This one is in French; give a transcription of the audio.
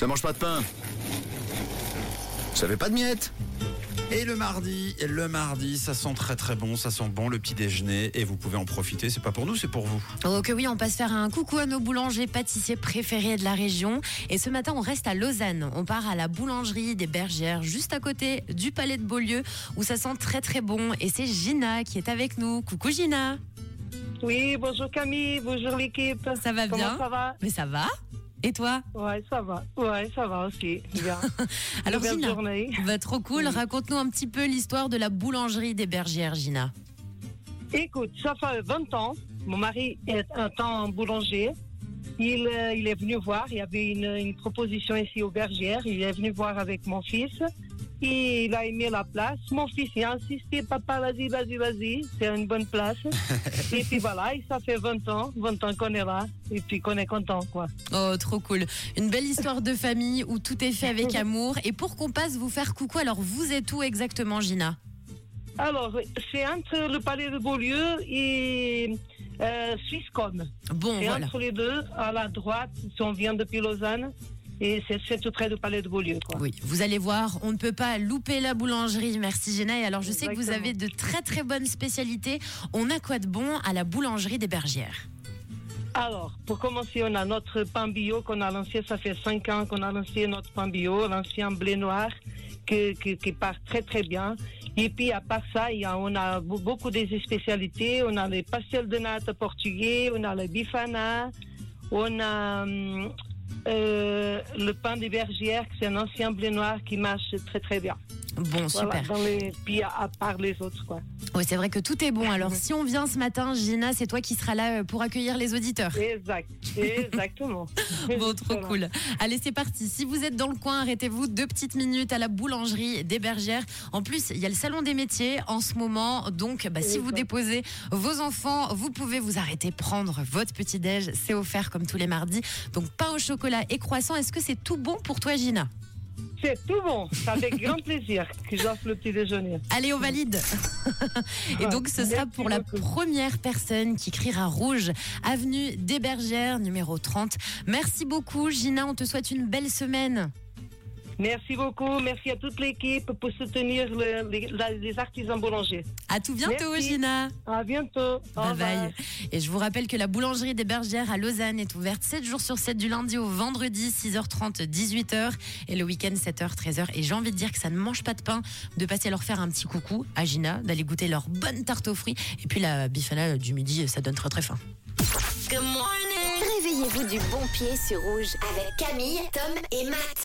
Ça mange pas de pain. Ça fait pas de miettes. Et le mardi, et le mardi, ça sent très très bon, ça sent bon le petit déjeuner et vous pouvez en profiter. C'est pas pour nous, c'est pour vous. Oh que oui, on passe faire un coucou à nos boulangers pâtissiers préférés de la région. Et ce matin, on reste à Lausanne. On part à la boulangerie des Bergères, juste à côté du Palais de Beaulieu, où ça sent très très bon. Et c'est Gina qui est avec nous. Coucou Gina. Oui, bonjour Camille, bonjour l'équipe. Ça va bien ça va Mais ça va Et toi Ouais, ça va. Ouais, ça va aussi. Bien. Alors Gina, journée. va trop cool. Oui. Raconte-nous un petit peu l'histoire de la boulangerie des Bergères, Gina. Écoute, ça fait 20 ans. Mon mari est un temps boulanger. Il, euh, il est venu voir. Il y avait une, une proposition ici aux Bergères. Il est venu voir avec mon fils. Et il a aimé la place. Mon fils il a insisté, papa, vas-y, vas-y, vas-y. C'est une bonne place. et puis voilà, et ça fait 20 ans, 20 ans qu'on est là. Et puis qu'on est content, quoi. Oh, trop cool. Une belle histoire de famille où tout est fait avec amour. Et pour qu'on passe vous faire coucou, alors vous êtes où exactement, Gina? Alors, c'est entre le palais de Beaulieu et euh, Swisscom. Bon, C'est voilà. entre les deux, à la droite, si on vient depuis Lausanne. Et c'est- tout près du palais de Beaulieu. Quoi. Oui, vous allez voir, on ne peut pas louper la boulangerie. Merci Gina. Et alors, je sais que vous avez de très très bonnes spécialités. On a quoi de bon à la boulangerie des Bergères? Alors, pour commencer, on a notre pain bio qu'on a lancé, ça fait cinq ans qu'on a lancé notre pain bio, l'ancien blé noir, qui, qui, qui part très très bien. Et puis, à part ça, il y a, on a be- beaucoup des spécialités. On a les pastels de nata portugais, on a le bifana, on a hum, euh, le pain des bergères, c'est un ancien blé noir qui marche très très bien. Bon, Voilà, super. dans les, puis à, à part les autres, quoi. Oui, c'est vrai que tout est bon. Alors, si on vient ce matin, Gina, c'est toi qui seras là euh, pour accueillir les auditeurs. Exact, exactement. Bon, trop Voilà. cool. Allez, c'est parti. Si vous êtes dans le coin, arrêtez-vous deux petites minutes à la boulangerie des Bergères. En plus, il y a le salon des métiers en ce moment. Donc, bah, si vous déposez vos enfants, vous pouvez vous arrêter prendre votre petit déj. C'est offert comme tous les mardis. Donc, pain au chocolat et croissant. Est-ce que c'est tout bon pour toi, Gina? C'est tout bon. C'est avec grand plaisir que j'offre le petit déjeuner. Allez, on valide. Et donc, ce sera pour la première personne qui criera rouge, avenue des Bergères, numéro 30. Merci beaucoup, Gina. On te souhaite une belle semaine. Merci beaucoup. Merci à toute l'équipe pour soutenir le- les, la- les artisans boulangers. À tout bientôt, Merci. Gina. À bientôt. Au Bye revoir. bye. Et je vous rappelle que la boulangerie des Bergères à Lausanne est ouverte 7 jours sur 7 du lundi au vendredi 6h30 18h et le week-end 7h 13h et j'ai envie de dire que ça ne mange pas de pain de passer leur faire un petit coucou à Gina, d'aller goûter leur bonne tarte aux fruits et puis la bifana du midi ça donne très très faim. Réveillez-vous du bon pied sur rouge avec Camille, Tom et Matt.